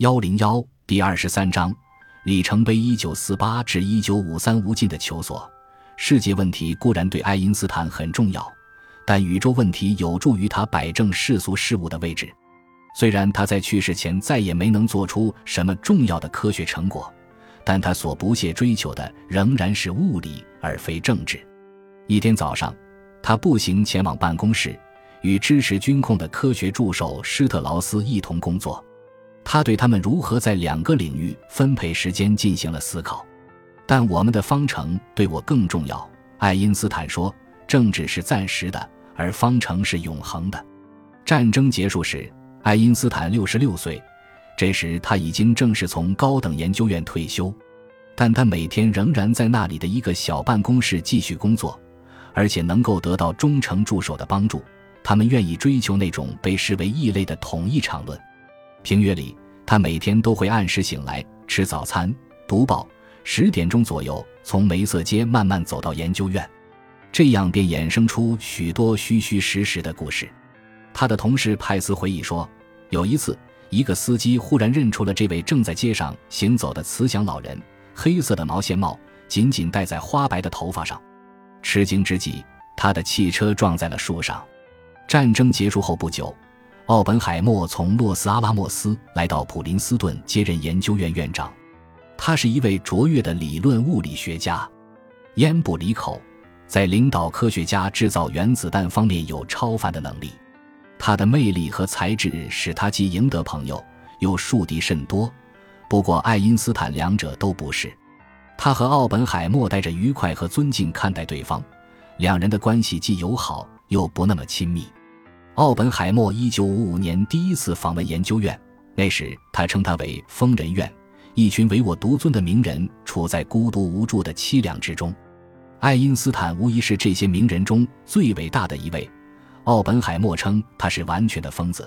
幺零幺第二十三章里程碑：一九四八至一九五三无尽的求索。世界问题固然对爱因斯坦很重要，但宇宙问题有助于他摆正世俗事物的位置。虽然他在去世前再也没能做出什么重要的科学成果，但他所不懈追求的仍然是物理而非政治。一天早上，他步行前往办公室，与支持军控的科学助手施特劳斯一同工作。他对他们如何在两个领域分配时间进行了思考，但我们的方程对我更重要。爱因斯坦说：“政治是暂时的，而方程是永恒的。”战争结束时，爱因斯坦六十六岁，这时他已经正式从高等研究院退休，但他每天仍然在那里的一个小办公室继续工作，而且能够得到忠诚助手的帮助。他们愿意追求那种被视为异类的统一场论。平约里，他每天都会按时醒来，吃早餐，读报。十点钟左右，从梅瑟街慢慢走到研究院，这样便衍生出许多虚虚实实的故事。他的同事派斯回忆说，有一次，一个司机忽然认出了这位正在街上行走的慈祥老人，黑色的毛线帽紧紧戴在花白的头发上。吃惊之际，他的汽车撞在了树上。战争结束后不久。奥本海默从洛斯阿拉莫斯来到普林斯顿接任研究院院长，他是一位卓越的理论物理学家，烟不离口，在领导科学家制造原子弹方面有超凡的能力。他的魅力和才智使他既赢得朋友，又树敌甚多。不过，爱因斯坦两者都不是。他和奥本海默带着愉快和尊敬看待对方，两人的关系既友好又不那么亲密。奥本海默一九五五年第一次访问研究院，那时他称它为“疯人院”，一群唯我独尊的名人处在孤独无助的凄凉之中。爱因斯坦无疑是这些名人中最伟大的一位。奥本海默称他是完全的疯子，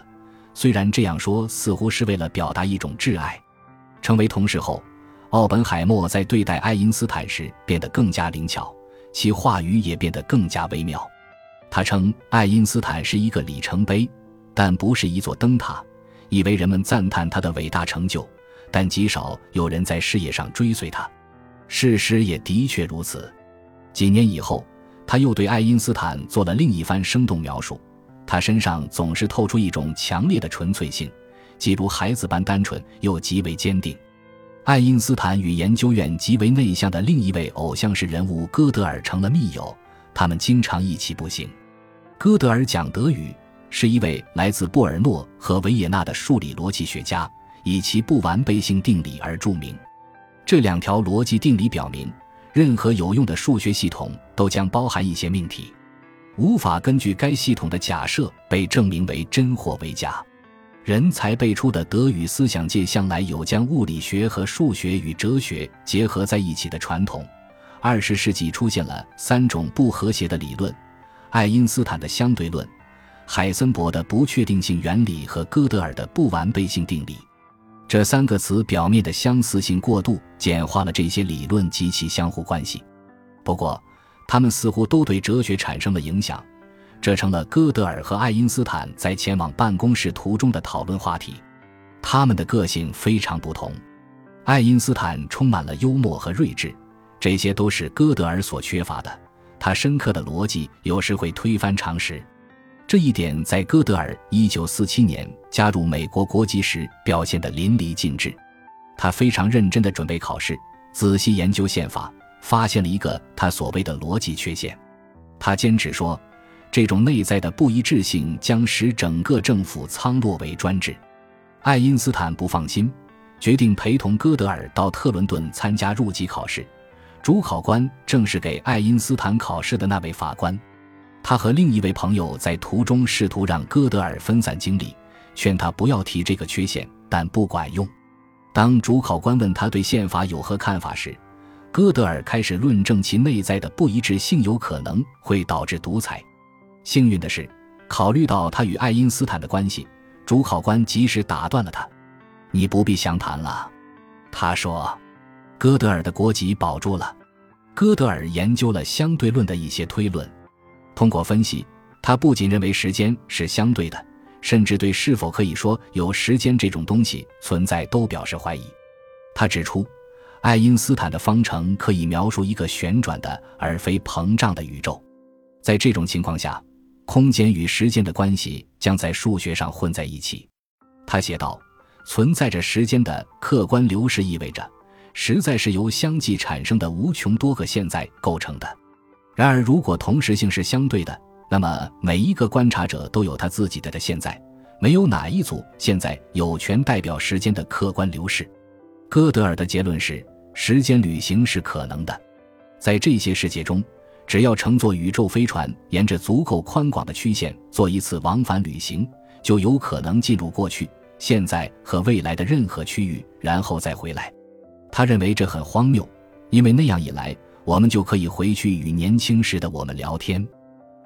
虽然这样说似乎是为了表达一种挚爱。成为同事后，奥本海默在对待爱因斯坦时变得更加灵巧，其话语也变得更加微妙。他称爱因斯坦是一个里程碑，但不是一座灯塔，以为人们赞叹他的伟大成就，但极少有人在事业上追随他。事实也的确如此。几年以后，他又对爱因斯坦做了另一番生动描述。他身上总是透出一种强烈的纯粹性，既如孩子般单纯，又极为坚定。爱因斯坦与研究院极为内向的另一位偶像式人物哥德尔成了密友，他们经常一起步行。哥德尔讲德语，是一位来自布尔诺和维也纳的数理逻辑学家，以其不完备性定理而著名。这两条逻辑定理表明，任何有用的数学系统都将包含一些命题，无法根据该系统的假设被证明为真或为假。人才辈出的德语思想界向来有将物理学和数学与哲学结合在一起的传统。二十世纪出现了三种不和谐的理论。爱因斯坦的相对论、海森伯的不确定性原理和哥德尔的不完备性定理，这三个词表面的相似性过度简化了这些理论及其相互关系。不过，他们似乎都对哲学产生了影响，这成了哥德尔和爱因斯坦在前往办公室途中的讨论话题。他们的个性非常不同，爱因斯坦充满了幽默和睿智，这些都是哥德尔所缺乏的。他深刻的逻辑有时会推翻常识，这一点在哥德尔1947年加入美国国籍时表现得淋漓尽致。他非常认真地准备考试，仔细研究宪法，发现了一个他所谓的逻辑缺陷。他坚持说，这种内在的不一致性将使整个政府仓落为专制。爱因斯坦不放心，决定陪同哥德尔到特伦顿参加入籍考试。主考官正是给爱因斯坦考试的那位法官，他和另一位朋友在途中试图让哥德尔分散精力，劝他不要提这个缺陷，但不管用。当主考官问他对宪法有何看法时，哥德尔开始论证其内在的不一致性有可能会导致独裁。幸运的是，考虑到他与爱因斯坦的关系，主考官及时打断了他：“你不必详谈了。”他说。哥德尔的国籍保住了。哥德尔研究了相对论的一些推论，通过分析，他不仅认为时间是相对的，甚至对是否可以说有时间这种东西存在都表示怀疑。他指出，爱因斯坦的方程可以描述一个旋转的而非膨胀的宇宙。在这种情况下，空间与时间的关系将在数学上混在一起。他写道：“存在着时间的客观流逝意味着，实在是由相继产生的无穷多个现在构成的。然而，如果同时性是相对的，那么每一个观察者都有他自己的的现在，没有哪一组现在有权代表时间的客观流逝。”哥德尔的结论是：时间旅行是可能的，在这些世界中。只要乘坐宇宙飞船，沿着足够宽广的曲线做一次往返旅行，就有可能进入过去、现在和未来的任何区域，然后再回来。他认为这很荒谬，因为那样一来，我们就可以回去与年轻时的我们聊天。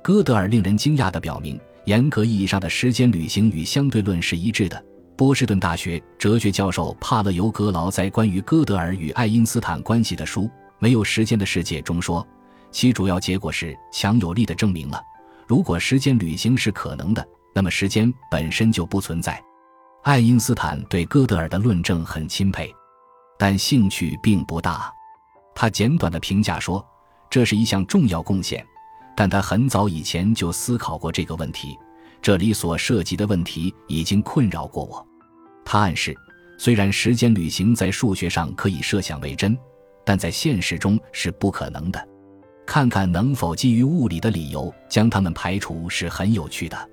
哥德尔令人惊讶地表明，严格意义上的时间旅行与相对论是一致的。波士顿大学哲学教授帕勒尤格劳在关于哥德尔与爱因斯坦关系的书《没有时间的世界》中说。其主要结果是强有力的证明了，如果时间旅行是可能的，那么时间本身就不存在。爱因斯坦对哥德尔的论证很钦佩，但兴趣并不大。他简短的评价说：“这是一项重要贡献，但他很早以前就思考过这个问题。这里所涉及的问题已经困扰过我。”他暗示，虽然时间旅行在数学上可以设想为真，但在现实中是不可能的。看看能否基于物理的理由将它们排除是很有趣的，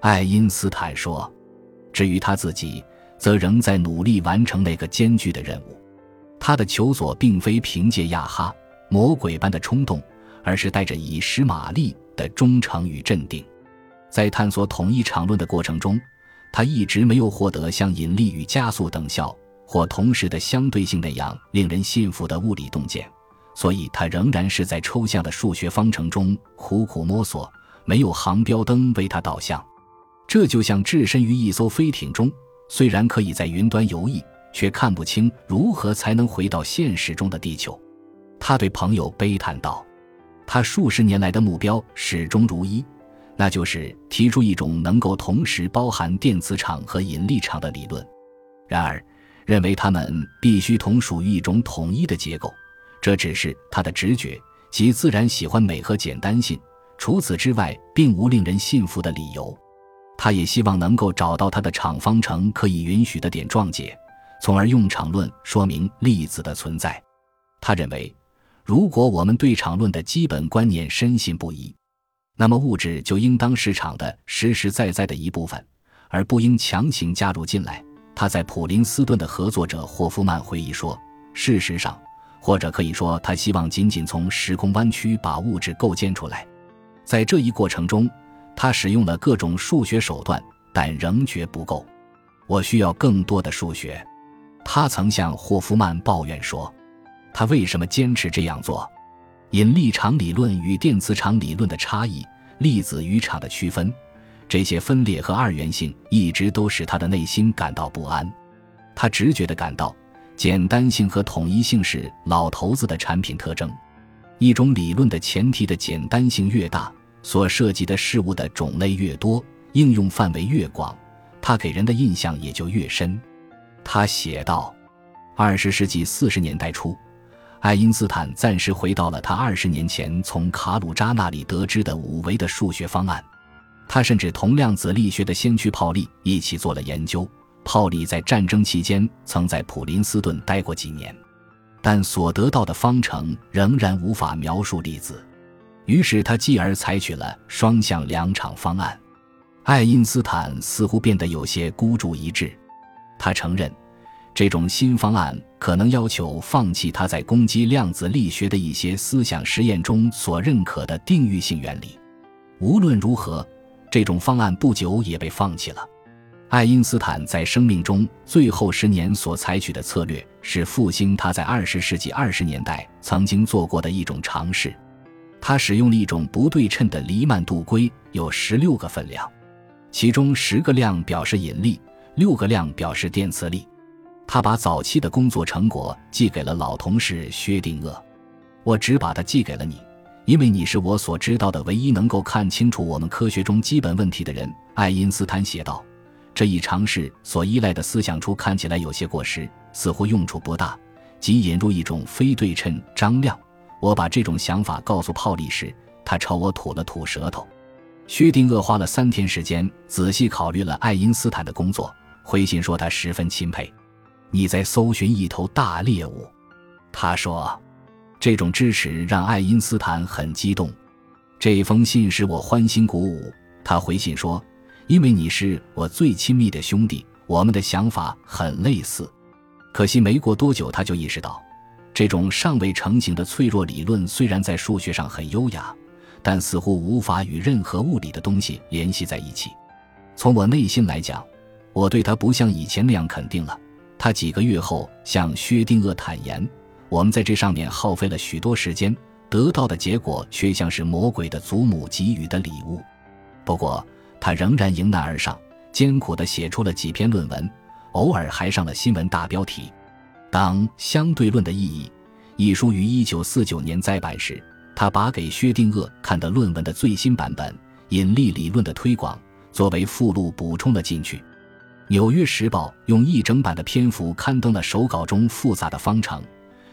爱因斯坦说。至于他自己，则仍在努力完成那个艰巨的任务。他的求索并非凭借亚哈魔鬼般的冲动，而是带着以实玛丽的忠诚与镇定。在探索统一场论的过程中，他一直没有获得像引力与加速等效或同时的相对性那样令人信服的物理洞见。所以，他仍然是在抽象的数学方程中苦苦摸索，没有航标灯为他导向。这就像置身于一艘飞艇中，虽然可以在云端游弋，却看不清如何才能回到现实中的地球。他对朋友悲叹道：“他数十年来的目标始终如一，那就是提出一种能够同时包含电磁场和引力场的理论。然而，认为它们必须同属于一种统一的结构。”这只是他的直觉，即自然喜欢美和简单性。除此之外，并无令人信服的理由。他也希望能够找到他的场方程可以允许的点状解，从而用场论说明粒子的存在。他认为，如果我们对场论的基本观念深信不疑，那么物质就应当是场的实实在在的一部分，而不应强行加入进来。他在普林斯顿的合作者霍夫曼回忆说：“事实上。”或者可以说，他希望仅仅从时空弯曲把物质构建出来。在这一过程中，他使用了各种数学手段，但仍觉不够。我需要更多的数学。他曾向霍夫曼抱怨说：“他为什么坚持这样做？引力场理论与电磁场理论的差异，粒子与场的区分，这些分裂和二元性一直都使他的内心感到不安。他直觉地感到。”简单性和统一性是老头子的产品特征。一种理论的前提的简单性越大，所涉及的事物的种类越多，应用范围越广，它给人的印象也就越深。他写道：“二十世纪四十年代初，爱因斯坦暂时回到了他二十年前从卡鲁扎那里得知的五维的数学方案。他甚至同量子力学的先驱泡利一起做了研究。”泡利在战争期间曾在普林斯顿待过几年，但所得到的方程仍然无法描述粒子。于是他继而采取了双向两场方案。爱因斯坦似乎变得有些孤注一掷。他承认，这种新方案可能要求放弃他在攻击量子力学的一些思想实验中所认可的定域性原理。无论如何，这种方案不久也被放弃了。爱因斯坦在生命中最后十年所采取的策略是复兴他在二十世纪二十年代曾经做过的一种尝试。他使用了一种不对称的黎曼度规，有十六个分量，其中十个量表示引力，六个量表示电磁力。他把早期的工作成果寄给了老同事薛定谔。我只把它寄给了你，因为你是我所知道的唯一能够看清楚我们科学中基本问题的人。”爱因斯坦写道。这一尝试所依赖的思想出看起来有些过时，似乎用处不大，即引入一种非对称张量。我把这种想法告诉泡利时，他朝我吐了吐舌头。薛定谔花了三天时间仔细考虑了爱因斯坦的工作，回信说他十分钦佩。你在搜寻一头大猎物，他说，这种支持让爱因斯坦很激动。这封信使我欢欣鼓舞。他回信说。因为你是我最亲密的兄弟，我们的想法很类似。可惜没过多久，他就意识到，这种尚未成型的脆弱理论虽然在数学上很优雅，但似乎无法与任何物理的东西联系在一起。从我内心来讲，我对他不像以前那样肯定了。他几个月后向薛定谔坦言，我们在这上面耗费了许多时间，得到的结果却像是魔鬼的祖母给予的礼物。不过。他仍然迎难而上，艰苦地写出了几篇论文，偶尔还上了新闻大标题。当《相对论的意义》一书于1949年再版时，他把给薛定谔看的论文的最新版本《引力理论的推广》作为附录补充了进去。《纽约时报》用一整版的篇幅刊登了手稿中复杂的方程，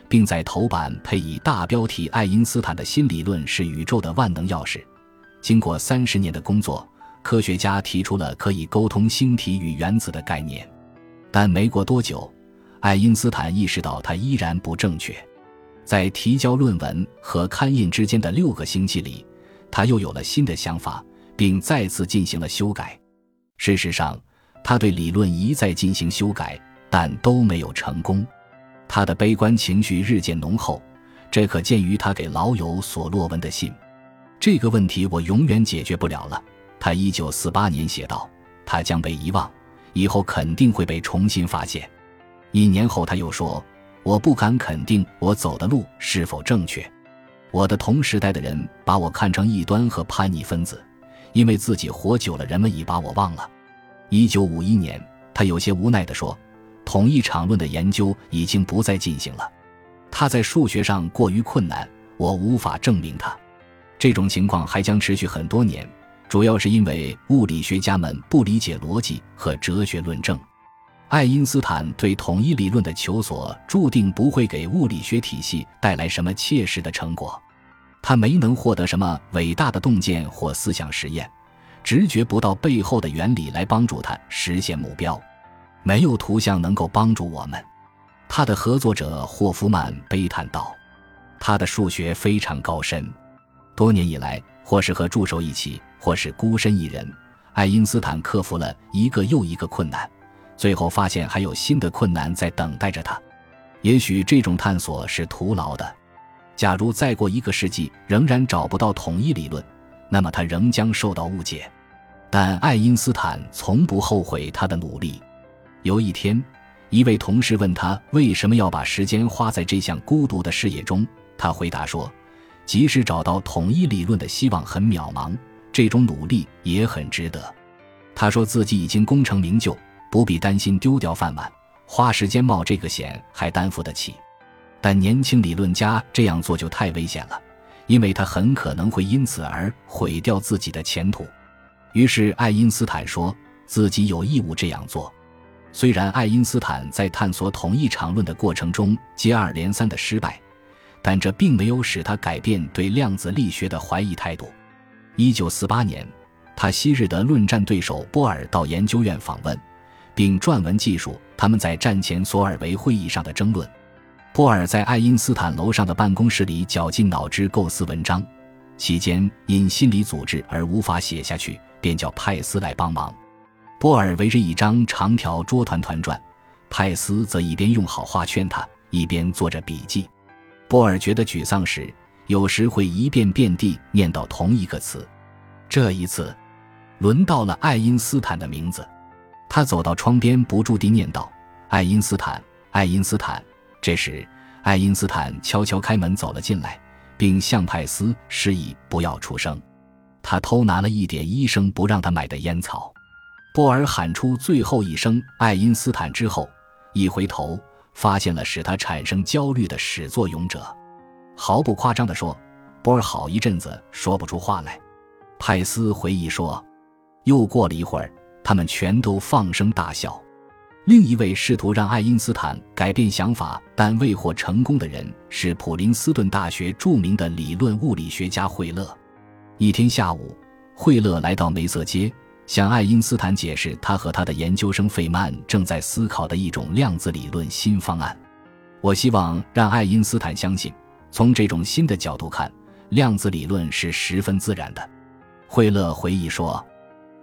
并在头版配以大标题：“爱因斯坦的新理论是宇宙的万能钥匙。”经过三十年的工作。科学家提出了可以沟通星体与原子的概念，但没过多久，爱因斯坦意识到它依然不正确。在提交论文和刊印之间的六个星期里，他又有了新的想法，并再次进行了修改。事实上，他对理论一再进行修改，但都没有成功。他的悲观情绪日渐浓厚，这可见于他给老友所洛文的信。这个问题我永远解决不了了。他一九四八年写道：“他将被遗忘，以后肯定会被重新发现。”一年后，他又说：“我不敢肯定我走的路是否正确。我的同时代的人把我看成异端和叛逆分子，因为自己活久了，人们已把我忘了。”一九五一年，他有些无奈地说：“统一场论的研究已经不再进行了，他在数学上过于困难，我无法证明他。这种情况还将持续很多年。”主要是因为物理学家们不理解逻辑和哲学论证。爱因斯坦对统一理论的求索注定不会给物理学体系带来什么切实的成果。他没能获得什么伟大的洞见或思想实验，直觉不到背后的原理来帮助他实现目标。没有图像能够帮助我们。他的合作者霍夫曼悲叹道：“他的数学非常高深，多年以来，或是和助手一起。”或是孤身一人，爱因斯坦克服了一个又一个困难，最后发现还有新的困难在等待着他。也许这种探索是徒劳的。假如再过一个世纪仍然找不到统一理论，那么他仍将受到误解。但爱因斯坦从不后悔他的努力。有一天，一位同事问他为什么要把时间花在这项孤独的事业中，他回答说：“即使找到统一理论的希望很渺茫。”这种努力也很值得。他说自己已经功成名就，不必担心丢掉饭碗，花时间冒这个险还担负得起。但年轻理论家这样做就太危险了，因为他很可能会因此而毁掉自己的前途。于是爱因斯坦说自己有义务这样做。虽然爱因斯坦在探索统一场论的过程中接二连三的失败，但这并没有使他改变对量子力学的怀疑态度。一九四八年，他昔日的论战对手波尔到研究院访问，并撰文记述他们在战前索尔维会议上的争论。波尔在爱因斯坦楼上的办公室里绞尽脑汁构思文章，期间因心理阻滞而无法写下去，便叫派斯来帮忙。波尔围着一张长条桌团团转，派斯则一边用好话劝他，一边做着笔记。波尔觉得沮丧时。有时会一遍遍地念叨同一个词，这一次，轮到了爱因斯坦的名字。他走到窗边，不住地念叨：“爱因斯坦，爱因斯坦。”这时，爱因斯坦悄悄开门走了进来，并向派斯示意不要出声。他偷拿了一点医生不让他买的烟草。波尔喊出最后一声“爱因斯坦”之后，一回头，发现了使他产生焦虑的始作俑者。毫不夸张地说，波尔好一阵子说不出话来。派斯回忆说：“又过了一会儿，他们全都放声大笑。”另一位试图让爱因斯坦改变想法但未获成功的人是普林斯顿大学著名的理论物理学家惠勒。一天下午，惠勒来到梅瑟街，向爱因斯坦解释他和他的研究生费曼正在思考的一种量子理论新方案。我希望让爱因斯坦相信，从这种新的角度看，量子理论是十分自然的。惠勒回忆说：“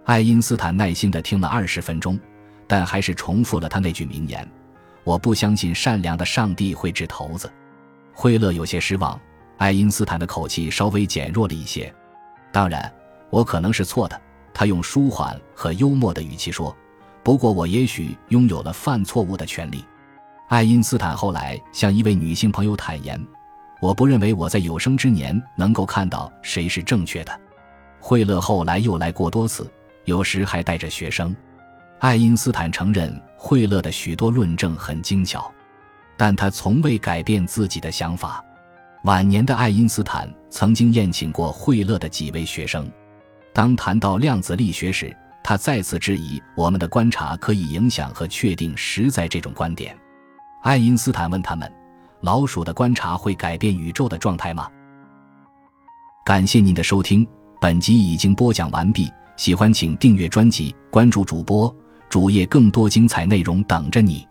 爱因斯坦耐心地听了二十分钟。”但还是重复了他那句名言：“我不相信善良的上帝会掷骰子。”惠勒有些失望，爱因斯坦的口气稍微减弱了一些。当然，我可能是错的，他用舒缓和幽默的语气说。不过，我也许拥有了犯错误的权利。爱因斯坦后来向一位女性朋友坦言：“我不认为我在有生之年能够看到谁是正确的。”惠勒后来又来过多次，有时还带着学生。爱因斯坦承认惠勒的许多论证很精巧，但他从未改变自己的想法。晚年的爱因斯坦曾经宴请过惠勒的几位学生。当谈到量子力学时，他再次质疑我们的观察可以影响和确定实在这种观点。爱因斯坦问他们：“老鼠的观察会改变宇宙的状态吗？”感谢您的收听，本集已经播讲完毕。喜欢请订阅专辑，关注主播。主页更多精彩内容等着你。